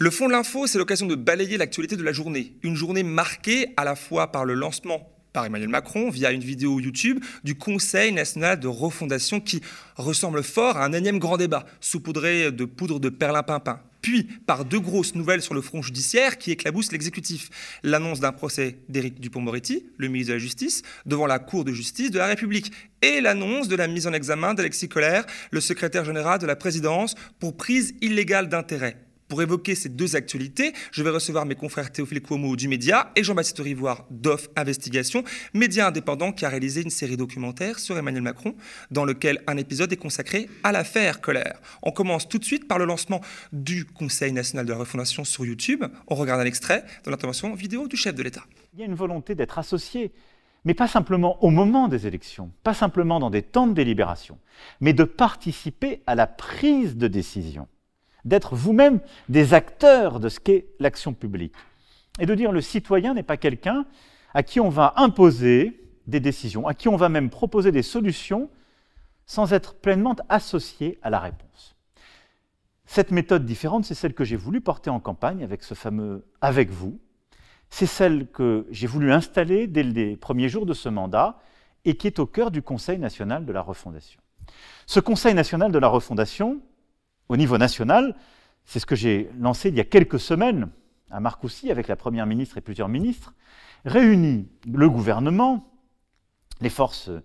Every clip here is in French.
Le fond de l'info, c'est l'occasion de balayer l'actualité de la journée. Une journée marquée à la fois par le lancement par Emmanuel Macron via une vidéo YouTube du Conseil national de refondation qui ressemble fort à un énième grand débat, saupoudré de poudre de perlimpinpin. Puis par deux grosses nouvelles sur le front judiciaire qui éclaboussent l'exécutif. L'annonce d'un procès d'Éric Dupont-Moretti, le ministre de la Justice, devant la Cour de justice de la République, et l'annonce de la mise en examen d'Alexis Collère, le secrétaire général de la présidence, pour prise illégale d'intérêt. Pour évoquer ces deux actualités, je vais recevoir mes confrères Théophile Cuomo du Média et Jean-Baptiste Rivoire d'OFF Investigation, média indépendant qui a réalisé une série documentaire sur Emmanuel Macron, dans lequel un épisode est consacré à l'affaire Colère. On commence tout de suite par le lancement du Conseil national de la refondation sur YouTube. On regarde un extrait de l'intervention vidéo du chef de l'État. Il y a une volonté d'être associé mais pas simplement au moment des élections, pas simplement dans des temps de délibération, mais de participer à la prise de décision d'être vous-même des acteurs de ce qu'est l'action publique. Et de dire le citoyen n'est pas quelqu'un à qui on va imposer des décisions, à qui on va même proposer des solutions sans être pleinement associé à la réponse. Cette méthode différente, c'est celle que j'ai voulu porter en campagne avec ce fameux avec vous. C'est celle que j'ai voulu installer dès les premiers jours de ce mandat et qui est au cœur du Conseil national de la refondation. Ce Conseil national de la refondation, au niveau national, c'est ce que j'ai lancé il y a quelques semaines à Marcoussis avec la Première ministre et plusieurs ministres, réunit le gouvernement, les forces euh,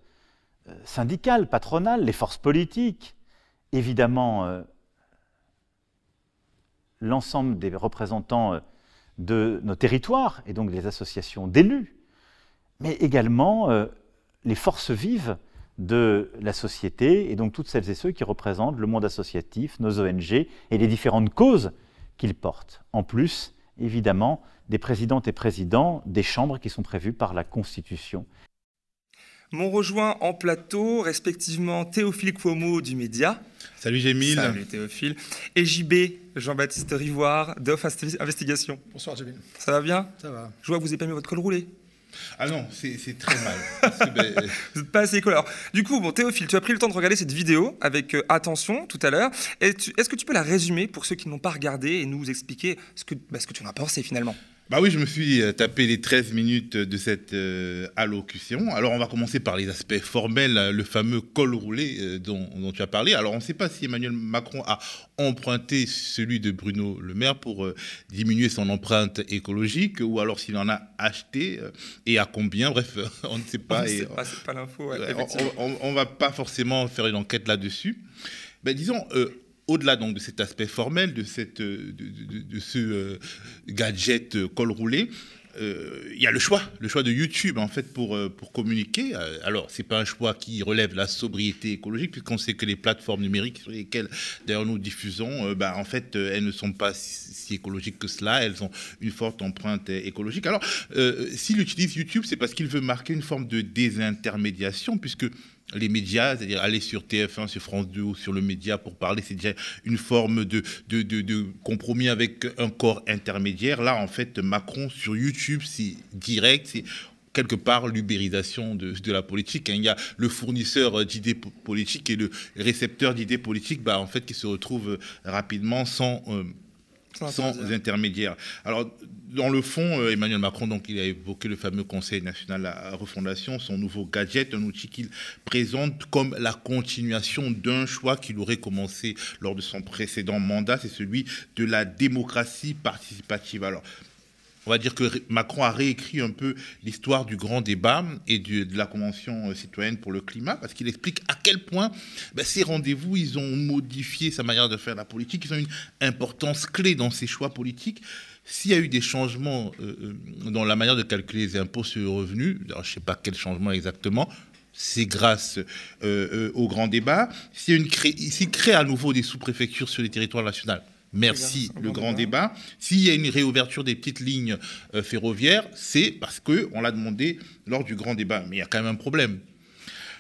syndicales, patronales, les forces politiques, évidemment euh, l'ensemble des représentants euh, de nos territoires et donc des associations d'élus, mais également les forces vives de la société et donc toutes celles et ceux qui représentent le monde associatif, nos ONG et les différentes causes qu'ils portent. En plus, évidemment, des présidentes et présidents des chambres qui sont prévues par la Constitution. M'ont rejoint en plateau, respectivement, Théophile Cuomo du Média. Salut Gémile. Salut Théophile. Et JB, Jean-Baptiste Rivoire, d'Off Investigation. Bonsoir Gémile. Ça va bien? Ça va. Je vois que vous avez pas mis votre col roulé. Ah non, c'est très mal. Ben, vous n'êtes pas assez colère. Du coup, bon, Théophile, tu as pris le temps de regarder cette vidéo avec euh, attention tout à l'heure. Est-ce que tu peux la résumer pour ceux qui n'ont pas regardé et nous expliquer ce que, bah, ce que tu en as pensé finalement? Bah oui, je me suis euh, tapé les 13 minutes de cette euh, allocution. Alors, on va commencer par les aspects formels, euh, le fameux col roulé dont, tu as parlé. Alors, on ne sait pas si Emmanuel Macron a emprunté celui de Bruno Le Maire pour diminuer son empreinte écologique ou alors s'il en a acheté et à combien. Bref, on ne sait pas. C'est pas, pas l'info. on ne va pas forcément faire une enquête là-dessus. Ben, disons, au-delà donc de cet aspect formel, de, cette, euh, de, ce euh, gadget euh, col roulé, il y a le choix, le choix de YouTube en fait pour, pour communiquer. Alors, c'est pas un choix qui relève la sobriété écologique, puisqu'on sait que les plateformes numériques sur lesquelles d'ailleurs nous diffusons, bah, en fait, elles ne sont pas si, écologiques que cela, elles ont une forte empreinte écologique. Alors, s'il utilise YouTube, c'est parce qu'il veut marquer une forme de désintermédiation, puisque les médias, c'est-à-dire aller sur TF1, sur France 2 ou sur le média pour parler, c'est déjà une forme de, de, compromis avec un corps intermédiaire. Là, en fait, Macron sur YouTube, c'est direct, c'est quelque part l'ubérisation de, la politique. Hein. Il y a le fournisseur d'idées politiques et le récepteur d'idées politiques, bah, en fait, qui se retrouvent rapidement sans... Euh, sans, intermédiaire. Alors, dans le fond, euh, Emmanuel Macron, donc, il a évoqué le fameux Conseil national la refondation, son nouveau gadget, un outil qu'il présente comme la continuation d'un choix qu'il aurait commencé lors de son précédent mandat, c'est celui de la démocratie participative. Alors, on va dire que Macron a réécrit un peu l'histoire du grand débat et de, la Convention euh, citoyenne pour le climat, parce qu'il explique à quel point ben, ces rendez-vous, ont modifié sa manière de faire la politique, ils ont une importance clé dans ses choix politiques. S'il y a eu des changements euh, euh, dans la manière de calculer les impôts sur le revenu, je ne sais pas quel changement exactement, c'est grâce au grand débat. S'il crée à nouveau des sous-préfectures sur les territoires nationaux, merci le grand débat. S'il y a une réouverture des petites lignes euh, ferroviaires, c'est parce qu'on l'a demandé lors du grand débat. Mais il y a quand même un problème.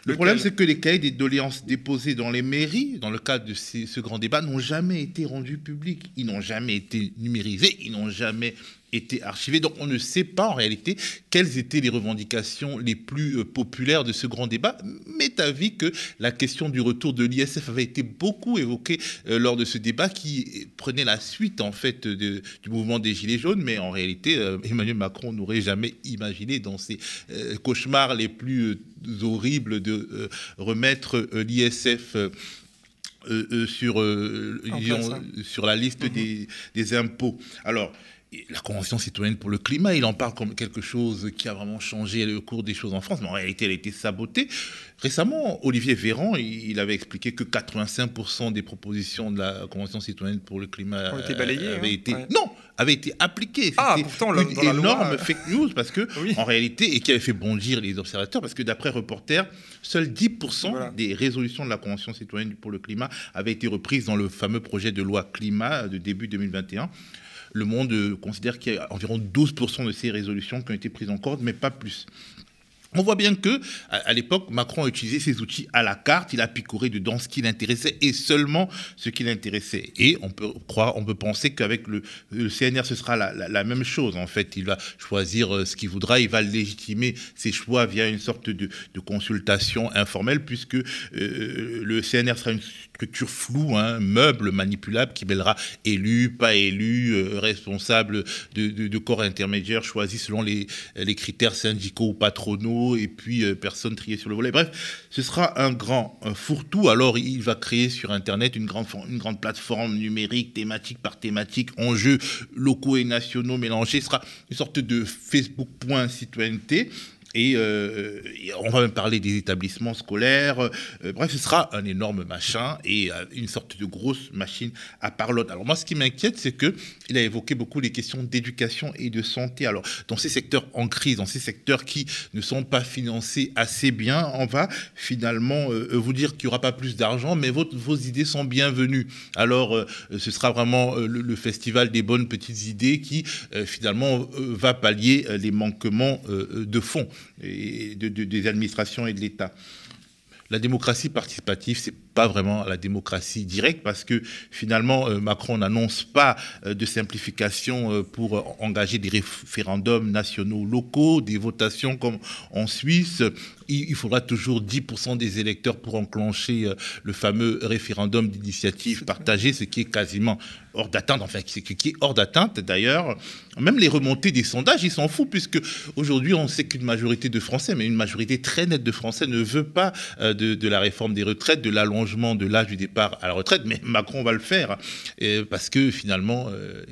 Le problème, c'est que les cahiers des doléances déposés dans les mairies, dans le cadre de ce grand débat, n'ont jamais été rendus publics. Ils n'ont jamais été numérisés. Ils n'ont jamais été. Donc on ne sait pas en réalité quelles étaient les revendications les plus euh, populaires de ce grand débat. Mais avis que la question du retour de l'ISF avait été beaucoup évoquée euh, lors de ce débat qui prenait la suite en fait du mouvement des Gilets jaunes. Mais en réalité, euh, Emmanuel Macron n'aurait jamais imaginé dans ses cauchemars les plus horribles de remettre l'ISF. sur, sur la liste mm-hmm. des, des, impôts. Alors, la Convention citoyenne pour le climat, il en parle comme quelque chose qui a vraiment changé le cours des choses en France, mais en réalité, elle a été sabotée. Récemment, Olivier Véran, il avait expliqué que 85% des propositions de la Convention citoyenne pour le climat ont été balayées, avaient hein. été non, avaient été appliquées. Ah, pourtant, une énorme fake news parce que en réalité et qui avait fait bondir les observateurs parce que d'après Reporter, seuls 10% des résolutions de la Convention citoyenne pour le climat avaient été reprises dans le fameux projet de loi climat de début 2021 le monde considère qu'il y a environ 12% de ces résolutions qui ont été prises en compte, mais pas plus. On voit bien que, à, l'époque, Macron a utilisé ses outils à la carte. Il a picoré dedans ce qui l'intéressait et seulement ce qui l'intéressait. Et on peut penser qu'avec le, CNR, ce sera la, même chose. En fait, il va choisir euh, ce qu'il voudra. Il va légitimer ses choix via une sorte de, consultation informelle, puisque euh, le CNR sera une structure floue, hein, meuble manipulable qui mêlera élu, pas élu, euh, responsable de, corps intermédiaires choisis selon les critères syndicaux ou patronaux et puis euh, personne triée sur le volet. Bref, ce sera un grand fourre-tout. Alors, il va créer sur Internet une grande, une grande plateforme numérique, thématique par thématique, enjeux locaux et nationaux mélangés. Ce sera une sorte de Facebook.citoyenneté. Euh, et, on va même parler des établissements scolaires. Euh, bref, ce sera un énorme machin et euh, une sorte de grosse machine à parlotte. Alors moi, ce qui m'inquiète, c'est que il a évoqué beaucoup les questions d'éducation et de santé. Alors dans ces secteurs en crise, dans ces secteurs qui ne sont pas financés assez bien, on va finalement vous dire qu'il n'y aura pas plus d'argent, mais vos idées sont bienvenues. Alors ce sera vraiment le, festival des bonnes petites idées qui finalement va pallier les manquements de fonds et des administrations et de l'État. La démocratie participative, c'est pas vraiment la démocratie directe parce que finalement euh, Macron n'annonce pas euh, de simplification euh, pour engager des référendums nationaux locaux, des votations comme en Suisse. Il, faudra toujours 10% des électeurs pour enclencher le fameux référendum d'initiative partagée, ce qui est quasiment hors d'atteinte, enfin qui, est hors d'atteinte d'ailleurs. Même les remontées des sondages, ils s'en foutent puisque aujourd'hui on sait qu'une majorité de Français, mais une majorité très nette de Français ne veut pas de, de la réforme des retraites, de l'allongement de l'âge du départ à la retraite, mais Macron va le faire parce que finalement, euh,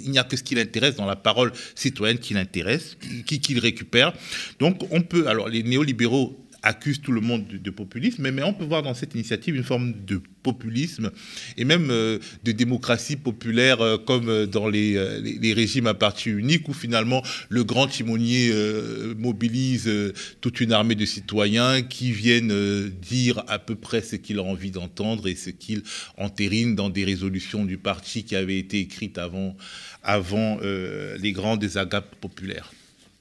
il n'y a que ce qui l'intéresse dans la parole citoyenne qui l'intéresse, qui, qui, récupère. Donc on peut, alors les néolibéraux accusent tout le monde de, populisme, mais, on peut voir dans cette initiative une forme de populisme et même euh, de démocratie populaire euh, comme euh, dans les, régimes à parti unique où finalement le grand timonier mobilise toute une armée de citoyens qui viennent dire à peu près ce qu'il a envie d'entendre et ce qu'il entérine dans des résolutions du parti qui avaient été écrites avant, avant les grands désagapes populaires.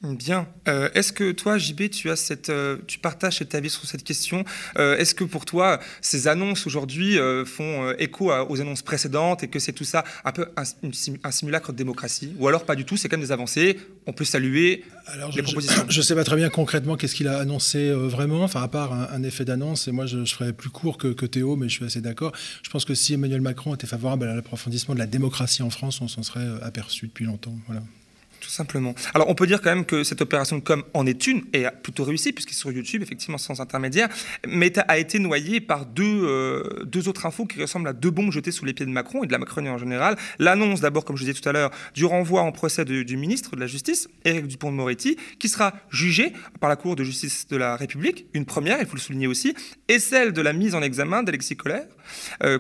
Bien. Euh, est-ce que toi, JB, tu as cette, euh, tu partages cet avis sur cette question euh, Est-ce que pour toi, ces annonces aujourd'hui font écho aux annonces précédentes et que c'est tout ça un peu un, simulacre de démocratie? Ou alors pas du tout C'est quand même des avancées. On peut saluer alors, les propositions. Je ne sais pas très bien concrètement qu'est-ce qu'il a annoncé vraiment, enfin à part un, effet d'annonce. Et moi, je, je, ferais plus court que, que, Théo, mais je suis assez d'accord. Je pense que si Emmanuel Macron était favorable à l'approfondissement de la démocratie en France, on s'en serait aperçu depuis longtemps. Voilà simplement. Alors on peut dire quand même que cette opération de com en est une et a plutôt réussi puisqu'il est sur YouTube effectivement sans intermédiaire, mais a été noyé par deux, euh, deux autres infos qui ressemblent à deux bombes jetées sous les pieds de Macron et de la Macronie en général. L'annonce d'abord, comme je disais tout à l'heure, du renvoi en procès du ministre de la Justice, Éric Dupont-Moretti, qui sera jugé par la Cour de justice de la République, une première, il faut le souligner aussi, et celle de la mise en examen d'Alexis Collère, euh,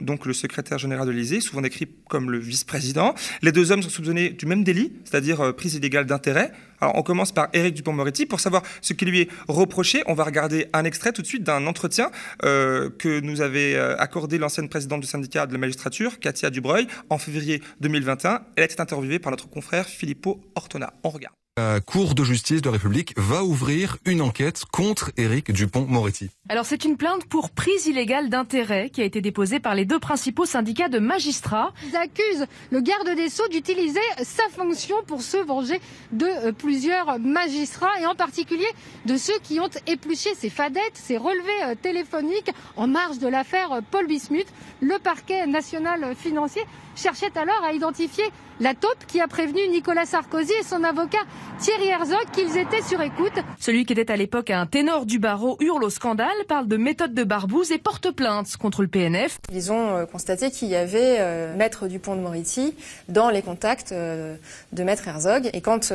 donc le secrétaire général de l'Élysée, souvent décrit comme le vice-président. Les deux hommes sont soupçonnés du même délit, c'est-à-dire euh, prise illégale d'intérêt. Alors on commence par Éric Dupont-Moretti. Pour savoir ce qui lui est reproché, on va regarder un extrait tout de suite d'un entretien euh, que nous avait euh, accordé l'ancienne présidente du syndicat de la magistrature, Katia Dubreuil, en février 2021. Elle a été interviewée par notre confrère Filippo Ortona. On regarde. La Cour de justice de la République va ouvrir une enquête contre Éric Dupont-Moretti. Alors c'est une plainte pour prise illégale d'intérêt qui a été déposée par les deux principaux syndicats de magistrats. Ils accusent le garde des Sceaux d'utiliser sa fonction pour se venger de euh, plusieurs magistrats et en particulier de ceux qui ont épluché ces fadettes, ces relevés euh, téléphoniques en marge de l'affaire euh, Paul Bismuth. Le parquet national financier cherchait alors à identifier la taupe qui a prévenu Nicolas Sarkozy et son avocat Thierry Herzog qu'ils étaient sur écoute. Celui qui était à l'époque un ténor du barreau hurle au scandale, parle de méthode de barbouze et porte plainte contre le PNF. Ils ont euh, constaté qu'il y avait euh, Maître Dupont de Moretti dans les contacts euh, de Maître Herzog. Et quand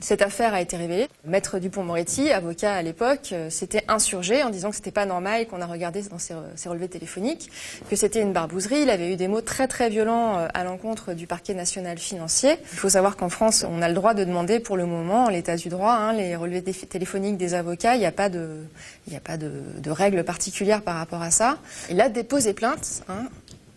cette affaire a été révélée, Maître Dupont de Moretti, avocat à l'époque, s'était insurgé en disant que c'était pas normal qu'on a regardé dans ses, ses relevés téléphoniques, que c'était une barbouzerie. Il avait eu des mots très très violents à l'encontre du parquet national financier. Il faut savoir qu'en France, on a le droit de demander pour le moment, en l'état du droit, hein, les relevés téléphoniques des avocats. Il n'y a pas de, règles particulières par rapport à ça. Il a déposé plainte hein,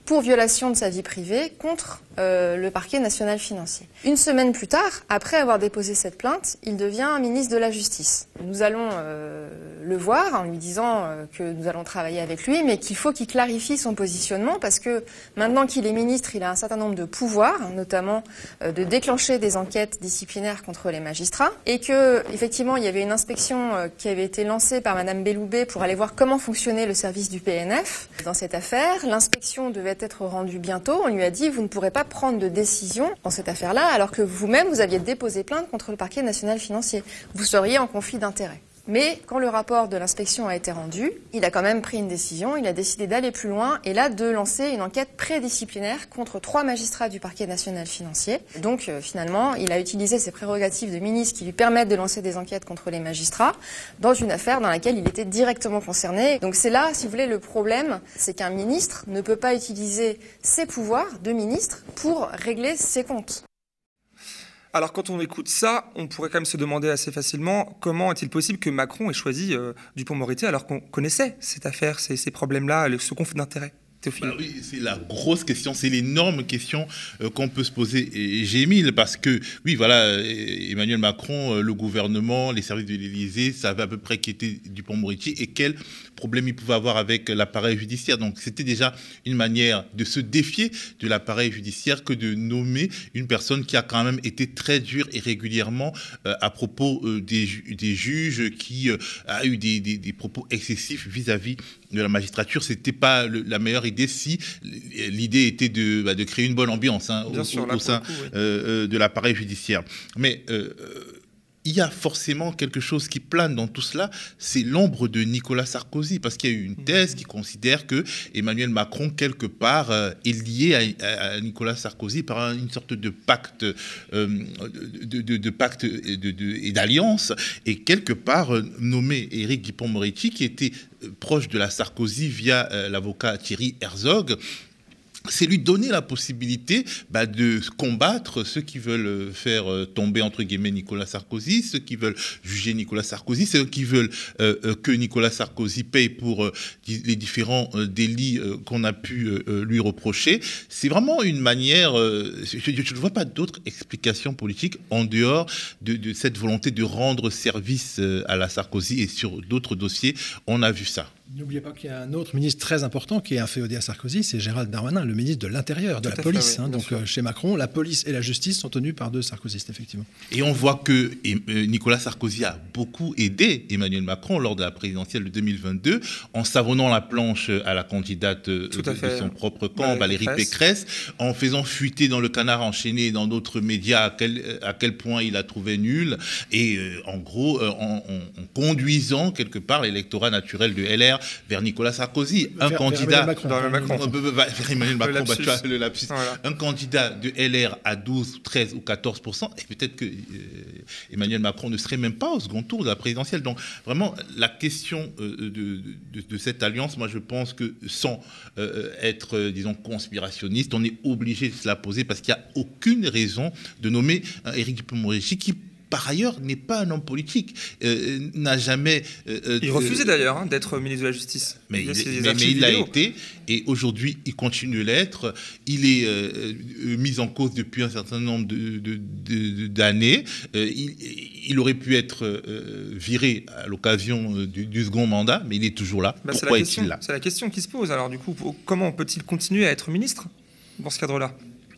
pour violation de sa vie privée contre euh, le parquet national financier. Une semaine plus tard, après avoir déposé cette plainte, il devient ministre de la Justice. Nous allons euh, le voir en lui disant euh, que nous allons travailler avec lui, mais qu'il faut qu'il clarifie son positionnement parce que maintenant qu'il est ministre, il a un certain nombre de pouvoirs, notamment de déclencher des enquêtes disciplinaires contre les magistrats, et que effectivement il y avait une inspection qui avait été lancée par Madame Belloubet pour aller voir comment fonctionnait le service du PNF dans cette affaire. L'inspection devait être rendue bientôt. On lui a dit vous ne pourrez pas prendre de décision dans cette affaire-là, alors que vous-même, vous aviez déposé plainte contre le parquet national financier. Vous seriez en conflit d'intérêts. Mais quand le rapport de l'inspection a été rendu, il a quand même pris une décision, il a décidé d'aller plus loin et là de lancer une enquête prédisciplinaire contre trois magistrats du parquet national financier. Donc euh, finalement, il a utilisé ses prérogatives de ministre qui lui permettent de lancer des enquêtes contre les magistrats dans une affaire dans laquelle il était directement concerné. Donc c'est là, si vous voulez, le problème, c'est qu'un ministre ne peut pas utiliser ses pouvoirs de ministre pour régler ses comptes. Alors quand on écoute ça, on pourrait quand même se demander assez facilement comment est-il possible que Macron ait choisi euh, Dupont-Moretti alors qu'on connaissait cette affaire, ces, ces problèmes-là, ce conflit d'intérêts? Bah c'est la grosse question, c'est l'énorme question euh, qu'on peut se poser. Et j'ai mille parce que, oui, voilà, euh, Emmanuel Macron, euh, le gouvernement, les services de l'Élysée savaient à peu près qui était Dupont-Moretti et quel problème il pouvait avoir avec l'appareil judiciaire. Donc c'était déjà une manière de se défier de l'appareil judiciaire que de nommer une personne qui a quand même été très dure et régulièrement à propos des, juges, qui a eu des, des, des propos excessifs vis-à-vis de la magistrature. C'était pas la meilleure idée si l'idée était de, bah, de, créer une bonne ambiance hein, au, sein euh, euh, de l'appareil judiciaire. Mais euh, il y a forcément quelque chose qui plane dans tout cela, c'est l'ombre de Nicolas Sarkozy, parce qu'il y a eu une thèse qui considère que Emmanuel Macron, quelque part, est lié à, Nicolas Sarkozy par une sorte de pacte, de, pacte et d'alliance, et quelque part nommé Éric Dupond-Moretti, qui était proche de la Sarkozy via euh, l'avocat Thierry Herzog c'est lui donner la possibilité bah, de combattre ceux qui veulent faire euh, tomber entre guillemets Nicolas Sarkozy, ceux qui veulent juger Nicolas Sarkozy, ceux qui veulent euh, que Nicolas Sarkozy paye pour les différents délits qu'on a pu lui reprocher. C'est vraiment une manière. je ne vois pas d'autre explication politique en dehors de, de, cette volonté de rendre service à la Sarkozy et sur d'autres dossiers, on a vu ça. N'oubliez pas qu'il y a un autre ministre très important qui est inféodé à Sarkozy, c'est Gérald Darmanin, le ministre de l'Intérieur, de la police. hein, donc euh, chez Macron, la police et la justice sont tenues par deux sarkozystes, effectivement. Et on voit que euh, Nicolas Sarkozy a beaucoup aidé Emmanuel Macron lors de la présidentielle de 2022 en savonnant la planche à la candidate euh, de, son propre camp, Valérie Pécresse. en faisant fuiter dans le canard enchaîné dans d'autres médias à quel, à quel point il a trouvé nul, et en gros, en, en conduisant quelque part l'électorat naturel de LR vers Nicolas Sarkozy. Un candidat. Un candidat de LR à 12, 13 ou 14% et peut-être que euh, Emmanuel Macron ne serait même pas au second tour de la présidentielle. Donc, vraiment, la question euh, de, cette alliance, moi, je pense que sans euh, être, disons, conspirationniste, on est obligé de se la poser parce qu'il n'y a aucune raison de nommer Éric Dupond-Moretti qui par ailleurs, n'est pas un homme politique, euh, n'a jamais... Euh, il refusait d'ailleurs hein, d'être ministre de la Justice. Mais il, l'a été, et aujourd'hui, il continue l'être. Il est mis en cause depuis un certain nombre d'années. il, aurait pu être viré à l'occasion du, second mandat, mais il est toujours là. Bah, Pourquoi est-il là? C'est la question qui se pose. Alors du coup, comment peut-il continuer à être ministre dans ce cadre-là?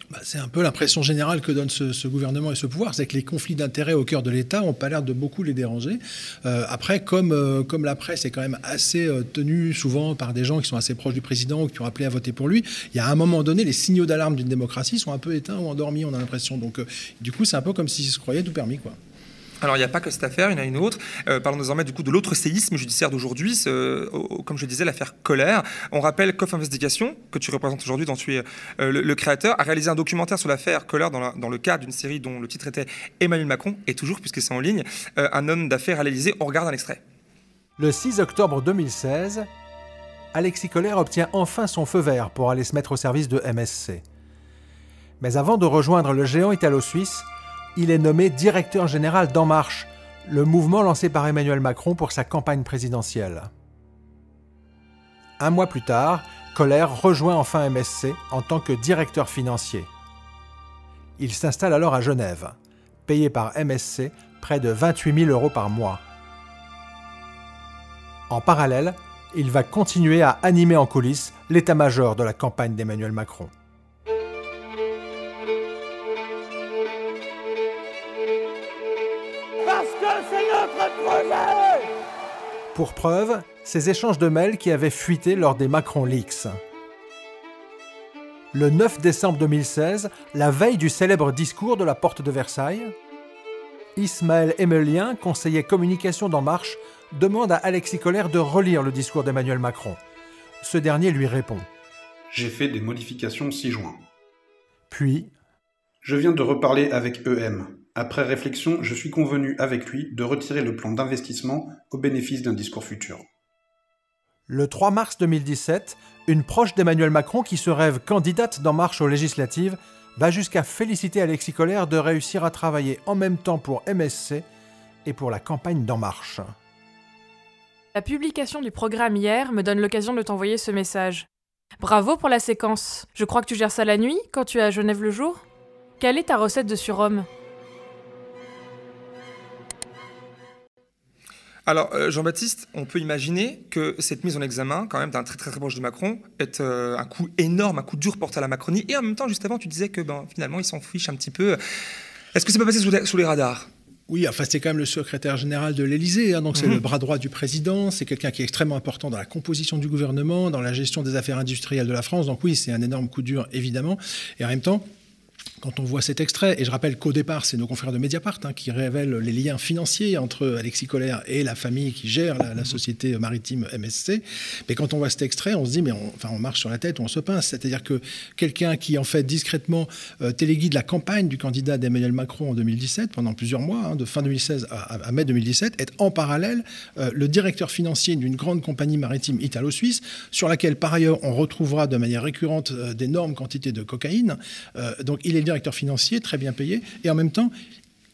Bah, c'est un peu l'impression générale que donne ce, gouvernement et ce pouvoir, c'est que les conflits d'intérêts au cœur de l'État n'ont pas l'air de beaucoup les déranger. Euh, après, comme, euh, comme la presse est quand même assez euh, tenue souvent par des gens qui sont assez proches du président ou qui ont appelé à voter pour lui, il y a un moment donné, les signaux d'alarme d'une démocratie sont un peu éteints ou endormis, on a l'impression. Donc, du coup, c'est un peu comme s'ils se croyaient tout permis, quoi. Alors, il n'y a pas que cette affaire, il y en a une autre. Euh, parlons désormais du coup de l'autre séisme judiciaire d'aujourd'hui, comme je disais, l'affaire Colère. On rappelle qu'Off Investigation, que tu représentes aujourd'hui, dont tu es euh, le, créateur, a réalisé un documentaire sur l'affaire Colère dans, dans, le cadre d'une série dont le titre était Emmanuel Macron, et toujours, puisque c'est en ligne, euh, un homme d'affaires réalisé. On regarde un extrait. Le 6 octobre 2016, Alexis Colère obtient enfin son feu vert pour aller se mettre au service de MSC. Mais avant de rejoindre le géant italo-suisse, il est nommé directeur général d'En Marche, le mouvement lancé par Emmanuel Macron pour sa campagne présidentielle. Un mois plus tard, Colère rejoint enfin MSC en tant que directeur financier. Il s'installe alors à Genève, payé par MSC près de 28 000 euros par mois. En parallèle, il va continuer à animer en coulisses l'état-major de la campagne d'Emmanuel Macron. Pour preuve, ces échanges de mails qui avaient fuité lors des Macron Leaks. Le 9 décembre 2016, la veille du célèbre discours de la porte de Versailles, Ismaël Emelien, conseiller communication d'En Marche, demande à Alexis Collère de relire le discours d'Emmanuel Macron. Ce dernier lui répond J'ai fait des modifications 6 juin. Puis Je viens de reparler avec EM. Après réflexion, je suis convenu avec lui de retirer le plan d'investissement au bénéfice d'un discours futur. Le 3 mars 2017, une proche d'Emmanuel Macron qui se rêve candidate d'En Marche aux législatives va jusqu'à féliciter Alexis Collère de réussir à travailler en même temps pour MSC et pour la campagne d'En Marche. La publication du programme hier me donne l'occasion de t'envoyer ce message. Bravo pour la séquence. Je crois que tu gères ça la nuit quand tu es à Genève le jour Quelle est ta recette de surhomme? Alors, euh, Jean-Baptiste, on peut imaginer que cette mise en examen, quand même, d'un très, très très proche de Macron, est euh, un coup énorme, un coup dur porté à la Macronie. Et en même temps, juste avant, tu disais que ben, finalement, il s'en fiche un petit peu. Est-ce que c'est pas passé sous les, radars? Oui, enfin c'est quand même le secrétaire général de l'Élysée, hein, donc c'est mhm. le bras droit du président, c'est quelqu'un qui est extrêmement important dans la composition du gouvernement, dans la gestion des affaires industrielles de la France, donc oui, c'est un énorme coup dur évidemment, et en même temps, quand on voit cet extrait, et je rappelle qu'au départ, c'est nos confrères de Mediapart hein, qui révèlent les liens financiers entre Alexis Collère et la famille qui gère la, société maritime MSC, mais quand on voit cet extrait, on se dit, mais on, enfin, on marche sur la tête ou on se pince. C'est-à-dire que quelqu'un qui, en fait, discrètement euh, téléguide la campagne du candidat d'Emmanuel Macron en 2017, pendant plusieurs mois, hein, de fin 2016 à, mai 2017, est en parallèle euh, le directeur financier d'une grande compagnie maritime italo-suisse, sur laquelle, par ailleurs, on retrouvera de manière récurrente euh, d'énormes quantités de cocaïne. donc, il est directeur financier, très bien payé, et en même temps,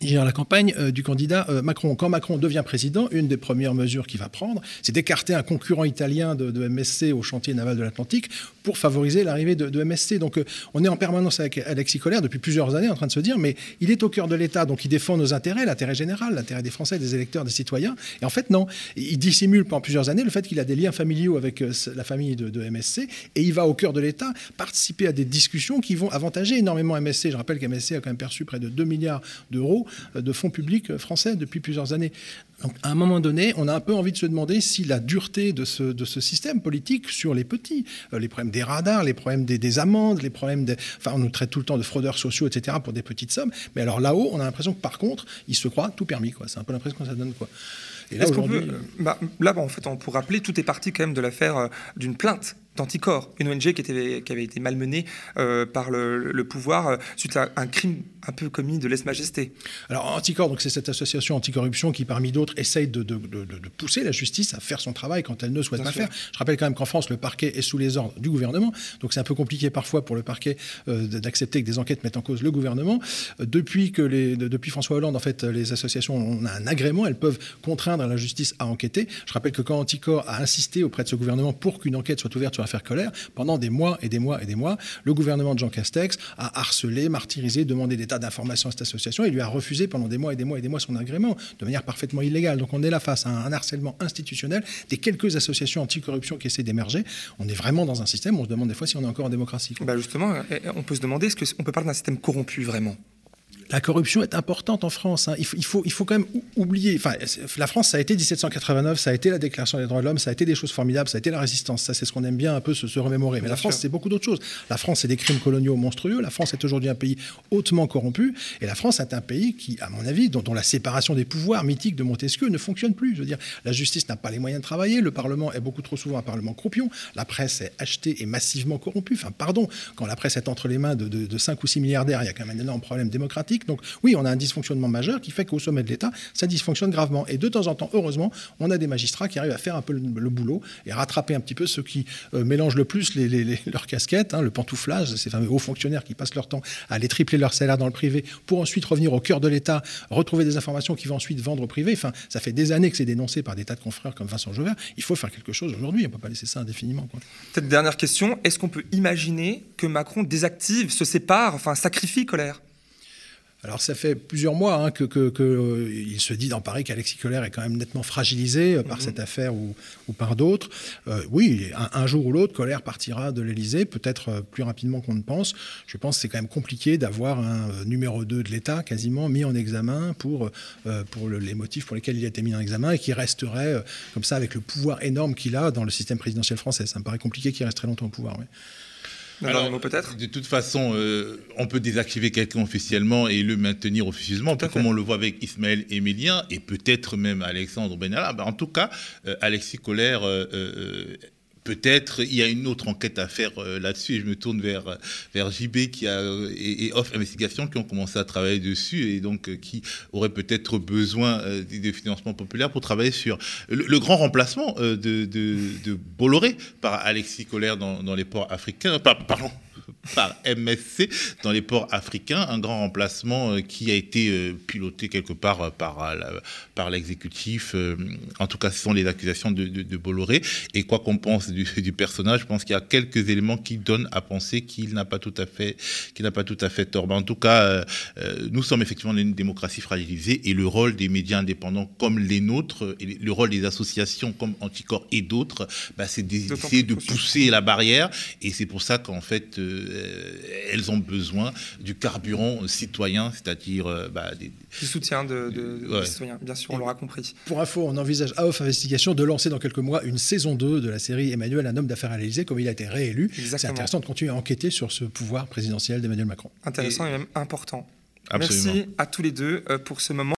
gère la campagne euh, du candidat euh, Macron. Quand Macron devient président, une des premières mesures qu'il va prendre, c'est d'écarter un concurrent italien de, MSC au chantier naval de l'Atlantique pour favoriser l'arrivée de, MSC. Donc euh, on est en permanence avec Alexis Collère depuis plusieurs années en train de se dire, mais il est au cœur de l'État, donc il défend nos intérêts, l'intérêt général, l'intérêt des Français, des électeurs, des citoyens. Et en fait, non, il dissimule pendant plusieurs années le fait qu'il a des liens familiaux avec la famille de, de MSC et il va au cœur de l'État participer à des discussions qui vont avantager énormément MSC. Je rappelle qu'MSC a quand même perçu près de 2 milliards d'euros de fonds publics français depuis plusieurs années. Donc, à un moment donné, on a un peu envie de se demander si la dureté de ce, de ce système politique sur les petits, euh, les problèmes des radars, les problèmes des, amendes, les problèmes des... Enfin, on nous traite tout le temps de fraudeurs sociaux, etc., pour des petites sommes. Mais alors là-haut, on a l'impression que par contre, ils se croient tout permis. Quoi. C'est un peu l'impression que ça donne. Quoi. Et là, peut, bah, là, en fait, on, pour rappeler, tout est parti quand même de l'affaire euh, d'une plainte d'Anticor, une ONG qui, était, qui avait été malmenée euh, par le, le pouvoir euh, suite à un crime un peu commis de lèse-majesté. Alors Anticor, donc c'est cette association anticorruption qui, parmi d'autres, essaye de, de, de, de, pousser la justice à faire son travail quand elle ne souhaite pas faire. Je rappelle quand même qu'en France, le parquet est sous les ordres du gouvernement, donc c'est un peu compliqué parfois pour le parquet euh, d'accepter que des enquêtes mettent en cause le gouvernement. Depuis que les, depuis François Hollande, en fait, les associations ont un agrément, elles peuvent contraindre la justice à enquêter. Je rappelle que quand Anticor a insisté auprès de ce gouvernement pour qu'une enquête soit ouverte sur l'affaire Colère, pendant des mois et des mois et des mois, le gouvernement de Jean Castex a harcelé, martyrisé, demandé des tas d'informations à cette association et lui a refusé pendant des mois et des mois et des mois son agrément de manière parfaitement illégale. Donc on est là face à un, harcèlement institutionnel des quelques associations anticorruption qui essaient d'émerger. On est vraiment dans un système, où on se demande des fois si on est encore en démocratie. Bah justement, on peut se demander, est-ce qu'on peut parler d'un système corrompu vraiment? La corruption est importante en France. hein. Il, faut, il, faut, il faut quand même ou- oublier. Enfin, la France, ça a été 1789, ça a été la Déclaration des droits de l'homme, ça a été des choses formidables, ça a été la résistance. Ça, c'est ce qu'on aime bien un peu se, se remémorer. Mais Bien la France, c'est beaucoup d'autres choses. La France, c'est des crimes coloniaux monstrueux. La France est aujourd'hui un pays hautement corrompu. Et la France est un pays qui, à mon avis, dont, dont la séparation des pouvoirs mythique de Montesquieu ne fonctionne plus. Je veux dire, la justice n'a pas les moyens de travailler. Le Parlement est beaucoup trop souvent un Parlement croupion. La presse est achetée et massivement corrompue. Enfin, pardon, quand la presse est entre les mains de, de, de 5 ou 6 milliardaires, il y a quand même un énorme problème démocratique. Donc, oui, on a un dysfonctionnement majeur qui fait qu'au sommet de l'État, ça dysfonctionne gravement. Et de temps en temps, heureusement, on a des magistrats qui arrivent à faire un peu le, boulot et rattraper un petit peu ceux qui euh, mélangent le plus leurs casquettes, hein, le pantouflage, ces fameux hauts fonctionnaires qui passent leur temps à aller tripler leur salaire dans le privé pour ensuite revenir au cœur de l'État, retrouver des informations qu'ils vont ensuite vendre au privé. Enfin, ça fait des années que c'est dénoncé par des tas de confrères comme Vincent Jovert. Il faut faire quelque chose aujourd'hui. On ne peut pas laisser ça indéfiniment. Peut-être dernière question, est-ce qu'on peut imaginer que Macron désactive, se sépare, enfin sacrifie Colère? Alors ça fait plusieurs mois hein, que, que- que, euh, il se dit dans Paris qu'Alexis Colère est quand même nettement fragilisé euh, par cette affaire ou, ou par d'autres. Euh, oui, un, un jour ou l'autre, Colère partira de l'Élysée, peut-être plus rapidement qu'on ne pense. Je pense que c'est quand même compliqué d'avoir un numéro 2 de l'État quasiment mis en examen pour, euh, pour le- les motifs pour lesquels il a été mis en examen et qui resterait euh, comme ça avec le pouvoir énorme qu'il a dans le système présidentiel français. Ça me paraît compliqué qu'il reste très longtemps au pouvoir. oui. Alors, De toute façon, euh, on peut désactiver quelqu'un officiellement et le maintenir officieusement, comme on le voit avec Ismaël Émilien et peut-être même Alexandre Benalla. Ben, en tout cas, euh, Alexis Collère, euh, peut-être il y a une autre enquête à faire euh, là-dessus et je me tourne vers, vers JB qui a, euh, et, et Off Investigation qui ont commencé à travailler dessus et donc euh, qui auraient peut-être besoin euh, des, des financements populaires pour travailler sur le, grand remplacement de, de, de Bolloré par Alexis Collère dans, dans les ports africains. Par- pardon par MSC dans les ports africains, un grand remplacement euh, qui a été euh, piloté quelque part euh, par, par l'exécutif. en tout cas, ce sont les accusations de, de, de Bolloré. Et quoi qu'on pense du, du personnage, je pense qu'il y a quelques éléments qui donnent à penser qu'il n'a pas tout à fait, qu'il n'a pas tout à fait tort. Mais en tout cas, nous sommes effectivement dans une démocratie fragilisée et le rôle des médias indépendants comme les nôtres et le rôle des associations comme Anticor et d'autres, bah, c'est d'essayer de pousser la barrière. Et c'est pour ça qu'en fait, elles ont besoin du carburant citoyen, c'est-à-dire euh, bah, des, Du soutien de, de- de Ouais. citoyens, bien sûr, on l'aura compris. Pour info, on envisage à Off Investigation de lancer dans quelques mois une saison 2 de la série Emmanuel, un homme d'affaires à l'Élysée, comme il a été réélu. C'est intéressant de continuer à enquêter sur ce pouvoir présidentiel d'Emmanuel Macron. Intéressant et, même important. Absolument. Merci à tous les deux euh, pour ce moment.